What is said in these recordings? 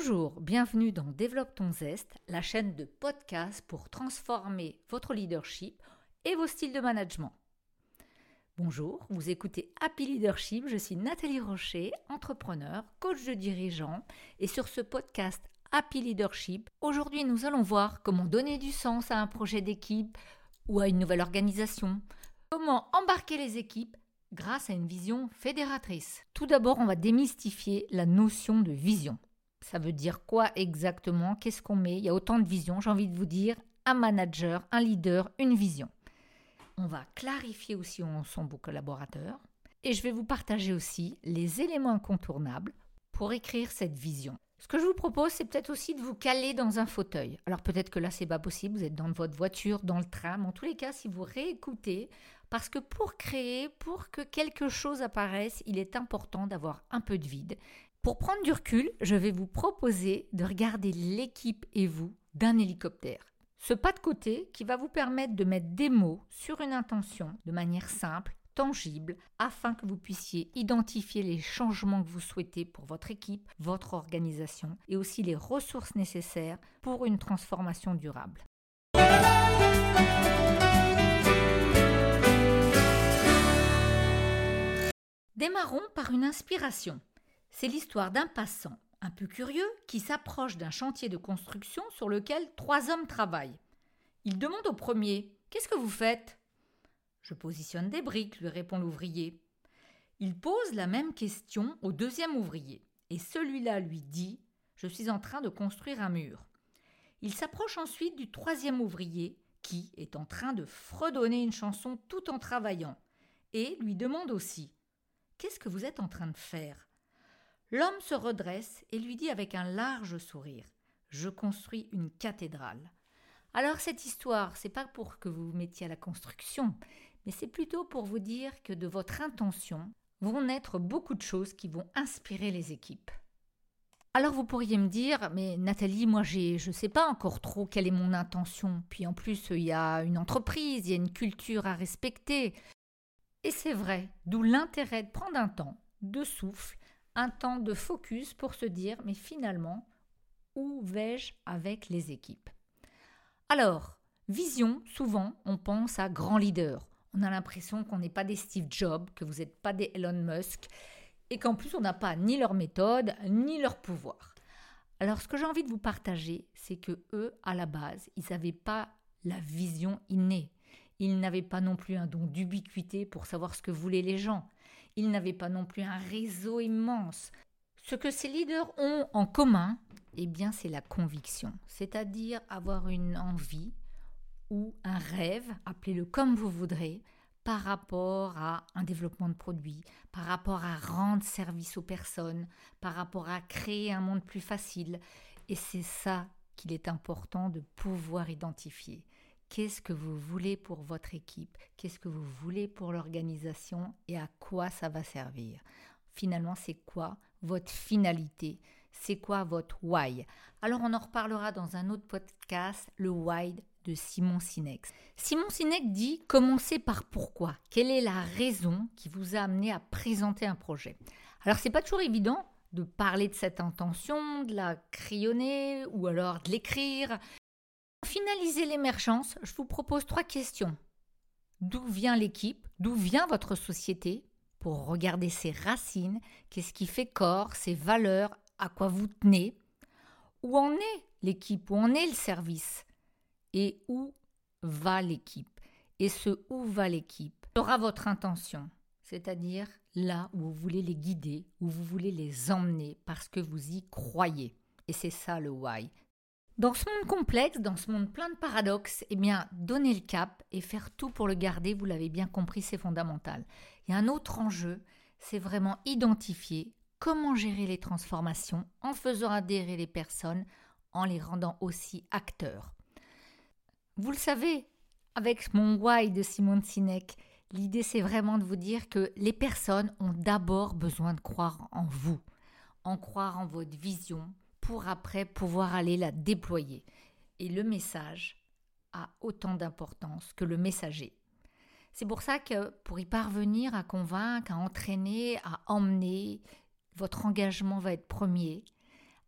Bonjour, bienvenue dans Développe ton zeste, la chaîne de podcast pour transformer votre leadership et vos styles de management. Bonjour, vous écoutez Happy Leadership, je suis Nathalie Rocher, entrepreneur, coach de dirigeants et sur ce podcast Happy Leadership, aujourd'hui nous allons voir comment donner du sens à un projet d'équipe ou à une nouvelle organisation, comment embarquer les équipes grâce à une vision fédératrice. Tout d'abord, on va démystifier la notion de vision. Ça veut dire quoi exactement? Qu'est-ce qu'on met? Il y a autant de visions. J'ai envie de vous dire un manager, un leader, une vision. On va clarifier aussi où sont vos collaborateurs. Et je vais vous partager aussi les éléments incontournables pour écrire cette vision. Ce que je vous propose, c'est peut-être aussi de vous caler dans un fauteuil. Alors peut-être que là, c'est pas possible, vous êtes dans votre voiture, dans le tram. En tous les cas, si vous réécoutez, parce que pour créer, pour que quelque chose apparaisse, il est important d'avoir un peu de vide pour prendre du recul, je vais vous proposer de regarder l'équipe et vous d'un hélicoptère. Ce pas de côté qui va vous permettre de mettre des mots sur une intention de manière simple, tangible, afin que vous puissiez identifier les changements que vous souhaitez pour votre équipe, votre organisation et aussi les ressources nécessaires pour une transformation durable. Démarrons par une inspiration. C'est l'histoire d'un passant, un peu curieux, qui s'approche d'un chantier de construction sur lequel trois hommes travaillent. Il demande au premier Qu'est-ce que vous faites? Je positionne des briques, lui répond l'ouvrier. Il pose la même question au deuxième ouvrier, et celui-là lui dit Je suis en train de construire un mur. Il s'approche ensuite du troisième ouvrier, qui est en train de fredonner une chanson tout en travaillant, et lui demande aussi Qu'est-ce que vous êtes en train de faire? L'homme se redresse et lui dit avec un large sourire Je construis une cathédrale. Alors cette histoire, c'est pas pour que vous vous mettiez à la construction, mais c'est plutôt pour vous dire que de votre intention vont naître beaucoup de choses qui vont inspirer les équipes. Alors vous pourriez me dire, mais Nathalie, moi j'ai, je ne sais pas encore trop quelle est mon intention. Puis en plus, il y a une entreprise, il y a une culture à respecter. Et c'est vrai, d'où l'intérêt de prendre un temps de souffle un temps de focus pour se dire mais finalement, où vais-je avec les équipes? Alors, vision, souvent on pense à grand leader. On a l'impression qu'on n'est pas des Steve Jobs, que vous n'êtes pas des Elon Musk, et qu'en plus on n'a pas ni leur méthode, ni leur pouvoir. Alors ce que j'ai envie de vous partager, c'est que eux, à la base, ils n'avaient pas la vision innée. Ils n'avaient pas non plus un don d'ubiquité pour savoir ce que voulaient les gens. Ils n'avaient pas non plus un réseau immense. Ce que ces leaders ont en commun, eh bien, c'est la conviction, c'est-à-dire avoir une envie ou un rêve, appelez-le comme vous voudrez, par rapport à un développement de produit, par rapport à rendre service aux personnes, par rapport à créer un monde plus facile. Et c'est ça qu'il est important de pouvoir identifier. Qu'est-ce que vous voulez pour votre équipe? Qu'est-ce que vous voulez pour l'organisation? Et à quoi ça va servir? Finalement, c'est quoi votre finalité? C'est quoi votre why? Alors, on en reparlera dans un autre podcast, le why de Simon Sinek. Simon Sinek dit commencez par pourquoi. Quelle est la raison qui vous a amené à présenter un projet? Alors, c'est pas toujours évident de parler de cette intention, de la crayonner ou alors de l'écrire. Finaliser l'émergence, je vous propose trois questions. D'où vient l'équipe? D'où vient votre société? Pour regarder ses racines, qu'est-ce qui fait corps, ses valeurs, à quoi vous tenez? Où en est l'équipe? Où en est le service? Et où va l'équipe? Et ce où va l'équipe sera votre intention, c'est-à-dire là où vous voulez les guider, où vous voulez les emmener parce que vous y croyez. Et c'est ça le why, dans ce monde complexe, dans ce monde plein de paradoxes, eh bien, donner le cap et faire tout pour le garder, vous l'avez bien compris, c'est fondamental. Il y a un autre enjeu, c'est vraiment identifier comment gérer les transformations en faisant adhérer les personnes, en les rendant aussi acteurs. Vous le savez, avec mon why de Simone Sinek, l'idée c'est vraiment de vous dire que les personnes ont d'abord besoin de croire en vous, en croire en votre vision, pour après pouvoir aller la déployer. Et le message a autant d'importance que le messager. C'est pour ça que pour y parvenir à convaincre, à entraîner, à emmener, votre engagement va être premier.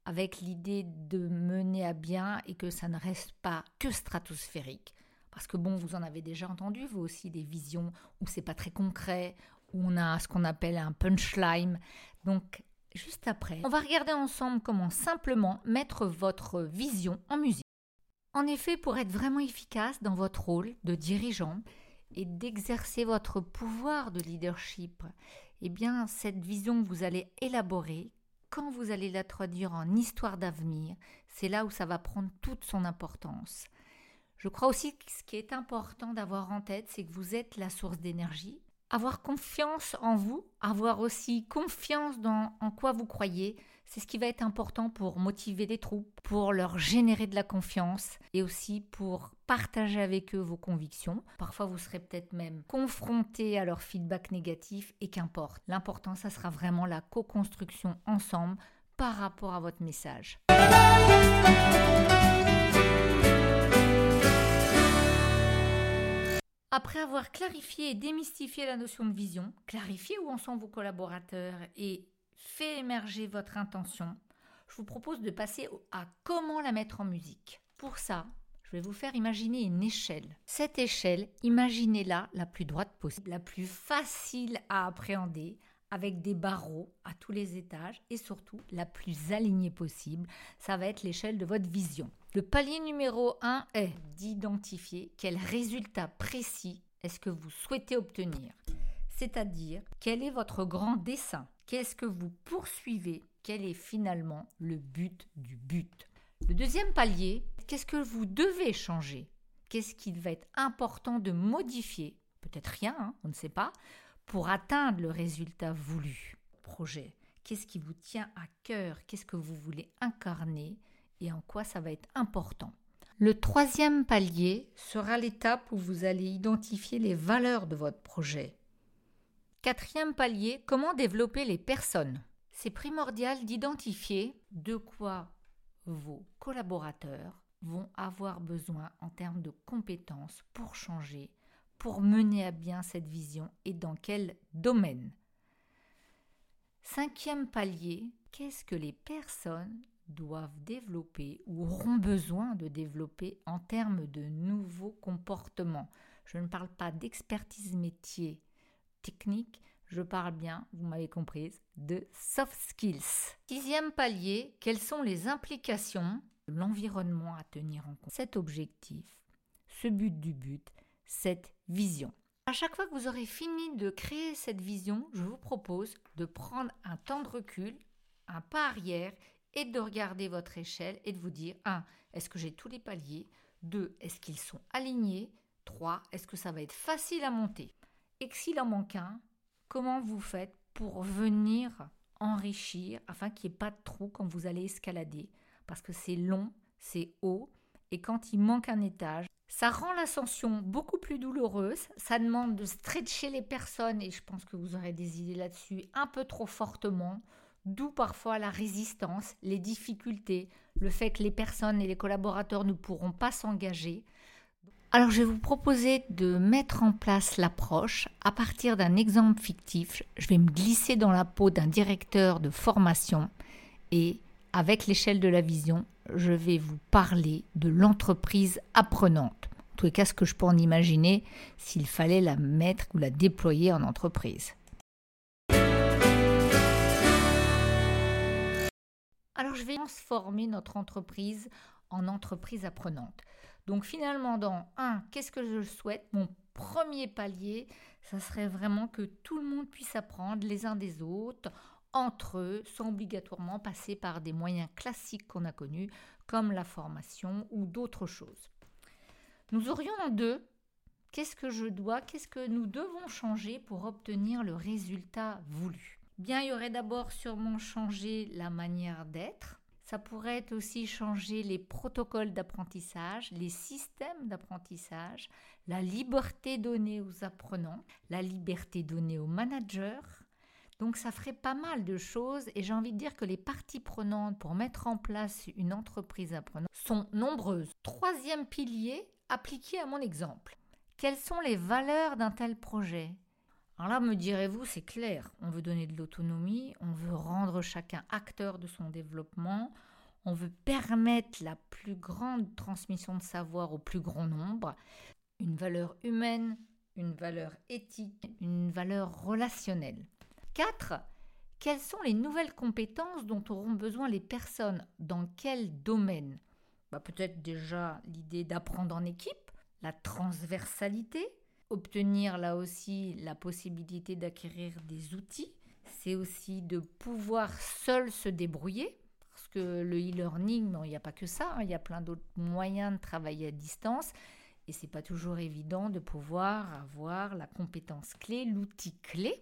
avec l'idée de mener à bien et que ça ne reste pas que stratosphérique. Parce que bon, vous en avez déjà entendu, vous aussi, des visions où c'est pas très concret, où on a ce qu'on appelle un punchline. Donc, juste après, on va regarder ensemble comment simplement mettre votre vision en musique. En effet, pour être vraiment efficace dans votre rôle de dirigeant et d'exercer votre pouvoir de leadership, eh bien, cette vision que vous allez élaborer, quand vous allez la traduire en histoire d'avenir, c'est là où ça va prendre toute son importance. Je crois aussi que ce qui est important d'avoir en tête, c'est que vous êtes la source d'énergie. Avoir confiance en vous, avoir aussi confiance dans en quoi vous croyez, c'est ce qui va être important pour motiver les troupes, pour leur générer de la confiance et aussi pour partager avec eux vos convictions. Parfois, vous serez peut-être même confronté à leur feedback négatif et qu'importe. L'important, ça sera vraiment la co-construction ensemble par rapport à votre message. Après avoir clarifié et démystifié la notion de vision, clarifié où en sont vos collaborateurs et fait émerger votre intention, je vous propose de passer à comment la mettre en musique. Pour ça, je vais vous faire imaginer une échelle. Cette échelle, imaginez-la la plus droite possible, la plus facile à appréhender, avec des barreaux à tous les étages et surtout la plus alignée possible. Ça va être l'échelle de votre vision. Le palier numéro 1 est d'identifier quel résultat précis est-ce que vous souhaitez obtenir. C'est-à-dire quel est votre grand dessin, qu'est-ce que vous poursuivez, quel est finalement le but du but? Le deuxième palier, qu'est-ce que vous devez changer? Qu'est-ce qu'il va être important de modifier? Peut-être rien, hein, on ne sait pas, pour atteindre le résultat voulu. Projet, qu'est-ce qui vous tient à cœur Qu'est-ce que vous voulez incarner et en quoi ça va être important. Le troisième palier sera l'étape où vous allez identifier les valeurs de votre projet. Quatrième palier, comment développer les personnes. C'est primordial d'identifier de quoi vos collaborateurs vont avoir besoin en termes de compétences pour changer, pour mener à bien cette vision et dans quel domaine? Cinquième palier, qu'est-ce que les personnes doivent développer ou auront besoin de développer en termes de nouveaux comportements? Je ne parle pas d'expertise métier technique, je parle bien, vous m'avez comprise, de soft skills. Sixième palier, quelles sont les implications de l'environnement à tenir en compte? Cet objectif, ce but du but, cette vision. À chaque fois que vous aurez fini de créer cette vision, je vous propose de prendre un temps de recul, un pas arrière et de regarder votre échelle et de vous dire 1. Est-ce que j'ai tous les paliers? 2. Est-ce qu'ils sont alignés? 3. Est-ce que ça va être facile à monter? Et s'il en manque un, comment vous faites pour venir enrichir afin qu'il n'y ait pas de trou quand vous allez escalader? Parce que c'est long, c'est haut et quand il manque un étage, ça rend l'ascension beaucoup plus douloureuse, ça demande de stretcher les personnes et je pense que vous aurez des idées là-dessus un peu trop fortement d'où parfois la résistance, les difficultés, le fait que les personnes et les collaborateurs ne pourront pas s'engager. Alors je vais vous proposer de mettre en place l'approche à partir d'un exemple fictif. Je vais me glisser dans la peau d'un directeur de formation et avec l'échelle de la vision, je vais vous parler de l'entreprise apprenante. En les cas, ce que je peux en imaginer s'il fallait la mettre ou la déployer en entreprise. Alors je vais transformer notre entreprise en entreprise apprenante. Donc finalement, dans un, qu'est-ce que je souhaite? Mon premier palier, ça serait vraiment que tout le monde puisse apprendre les uns des autres, entre eux, sans obligatoirement passer par des moyens classiques qu'on a connus, comme la formation ou d'autres choses. Nous aurions en deux, qu'est-ce que je dois, qu'est-ce que nous devons changer pour obtenir le résultat voulu? Bien, il y aurait d'abord sûrement changé la manière d'être. Ça pourrait aussi changer les protocoles d'apprentissage, les systèmes d'apprentissage, la liberté donnée aux apprenants, la liberté donnée aux managers. Donc ça ferait pas mal de choses et j'ai envie de dire que les parties prenantes pour mettre en place une entreprise apprenante sont nombreuses. Troisième pilier, appliqué à mon exemple. Quelles sont les valeurs d'un tel projet? Alors là, me direz-vous, c'est clair, on veut donner de l'autonomie, on veut rendre chacun acteur de son développement, on veut permettre la plus grande transmission de savoir au plus grand nombre, une valeur humaine, une valeur éthique, une valeur relationnelle. 4. Quelles sont les nouvelles compétences dont auront besoin les personnes? Dans quel domaine? Bah, Peut-être déjà l'idée d'apprendre en équipe, la transversalité, obtenir là aussi la possibilité d'acquérir des outils. C'est aussi de pouvoir seul se débrouiller, parce que le e-learning, il n'y a pas que ça, hein. il y a plein d'autres moyens de travailler à distance. Et c'est pas toujours évident de pouvoir avoir la compétence clé, l'outil clé.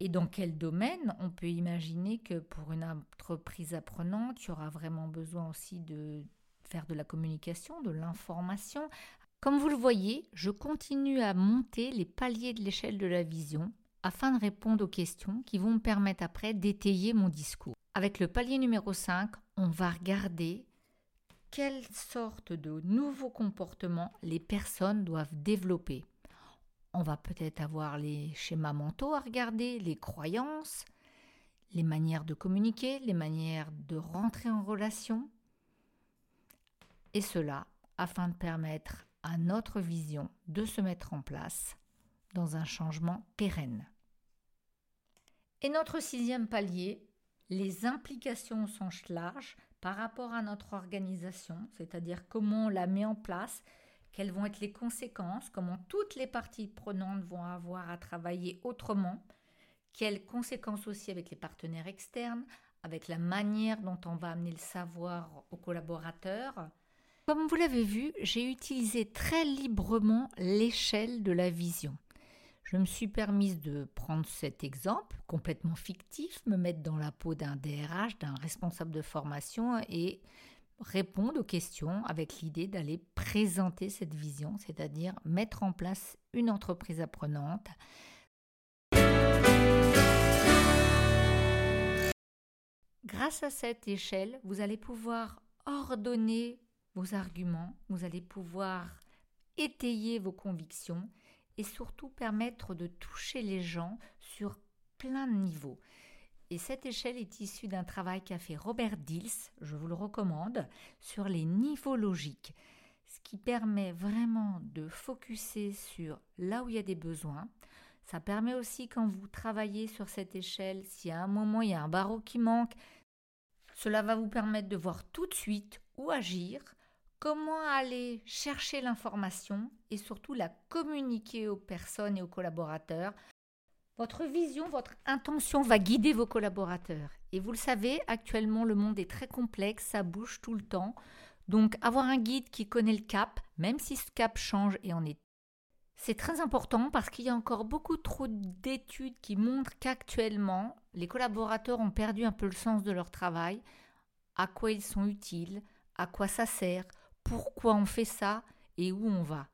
Et dans quel domaine On peut imaginer que pour une entreprise apprenante, il y aura vraiment besoin aussi de faire de la communication, de l'information? Comme vous le voyez, je continue à monter les paliers de l'échelle de la vision afin de répondre aux questions qui vont me permettre après d'étayer mon discours. Avec le palier numéro 5, on va regarder quelle sorte de nouveaux comportements les personnes doivent développer. On va peut-être avoir les schémas mentaux à regarder, les croyances, les manières de communiquer, les manières de rentrer en relation. Et cela afin de permettre à notre vision de se mettre en place dans un changement pérenne. Et notre sixième palier, les implications au sens large par rapport à notre organisation, c'est-à-dire comment on la met en place, quelles vont être les conséquences, comment toutes les parties prenantes vont avoir à travailler autrement, quelles conséquences aussi avec les partenaires externes, avec la manière dont on va amener le savoir aux collaborateurs. Comme vous l'avez vu, j'ai utilisé très librement l'échelle de la vision. Je me suis permise de prendre cet exemple complètement fictif, me mettre dans la peau d'un DRH, d'un responsable de formation et répondre aux questions avec l'idée d'aller présenter cette vision, c'est-à-dire mettre en place une entreprise apprenante. Grâce à cette échelle, vous allez pouvoir ordonner vos arguments, vous allez pouvoir étayer vos convictions et surtout permettre de toucher les gens sur plein de niveaux. Et cette échelle est issue d'un travail qu'a fait Robert Dills, je vous le recommande, sur les niveaux logiques, ce qui permet vraiment de focuser sur là où il y a des besoins. Ça permet aussi quand vous travaillez sur cette échelle, si à un moment il y a un barreau qui manque, cela va vous permettre de voir tout de suite où agir, comment aller chercher l'information et surtout la communiquer aux personnes et aux collaborateurs. Votre vision, votre intention va guider vos collaborateurs. Et vous le savez, actuellement, le monde est très complexe, ça bouge tout le temps. Donc, avoir un guide qui connaît le cap, même si ce cap change et en est c'est très important parce qu'il y a encore beaucoup trop d'études qui montrent qu'actuellement, les collaborateurs ont perdu un peu le sens de leur travail, à quoi ils sont utiles, à quoi ça sert, pourquoi on fait ça et où on va.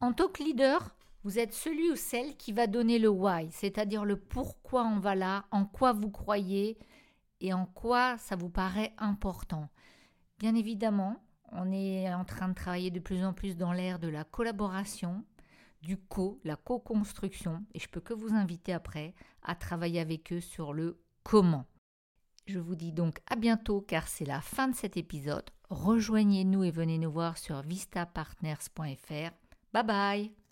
En tant que leader, vous êtes celui ou celle qui va donner le why, c'est-à-dire le pourquoi on va là, en quoi vous croyez et en quoi ça vous paraît important. Bien évidemment, on est en train de travailler de plus en plus dans l'ère de la collaboration, du co, la co-construction, et je peux que vous inviter après à travailler avec eux sur le comment. Je vous dis donc à bientôt car c'est la fin de cet épisode. Rejoignez-nous et venez nous voir sur vistapartners.fr. Bye bye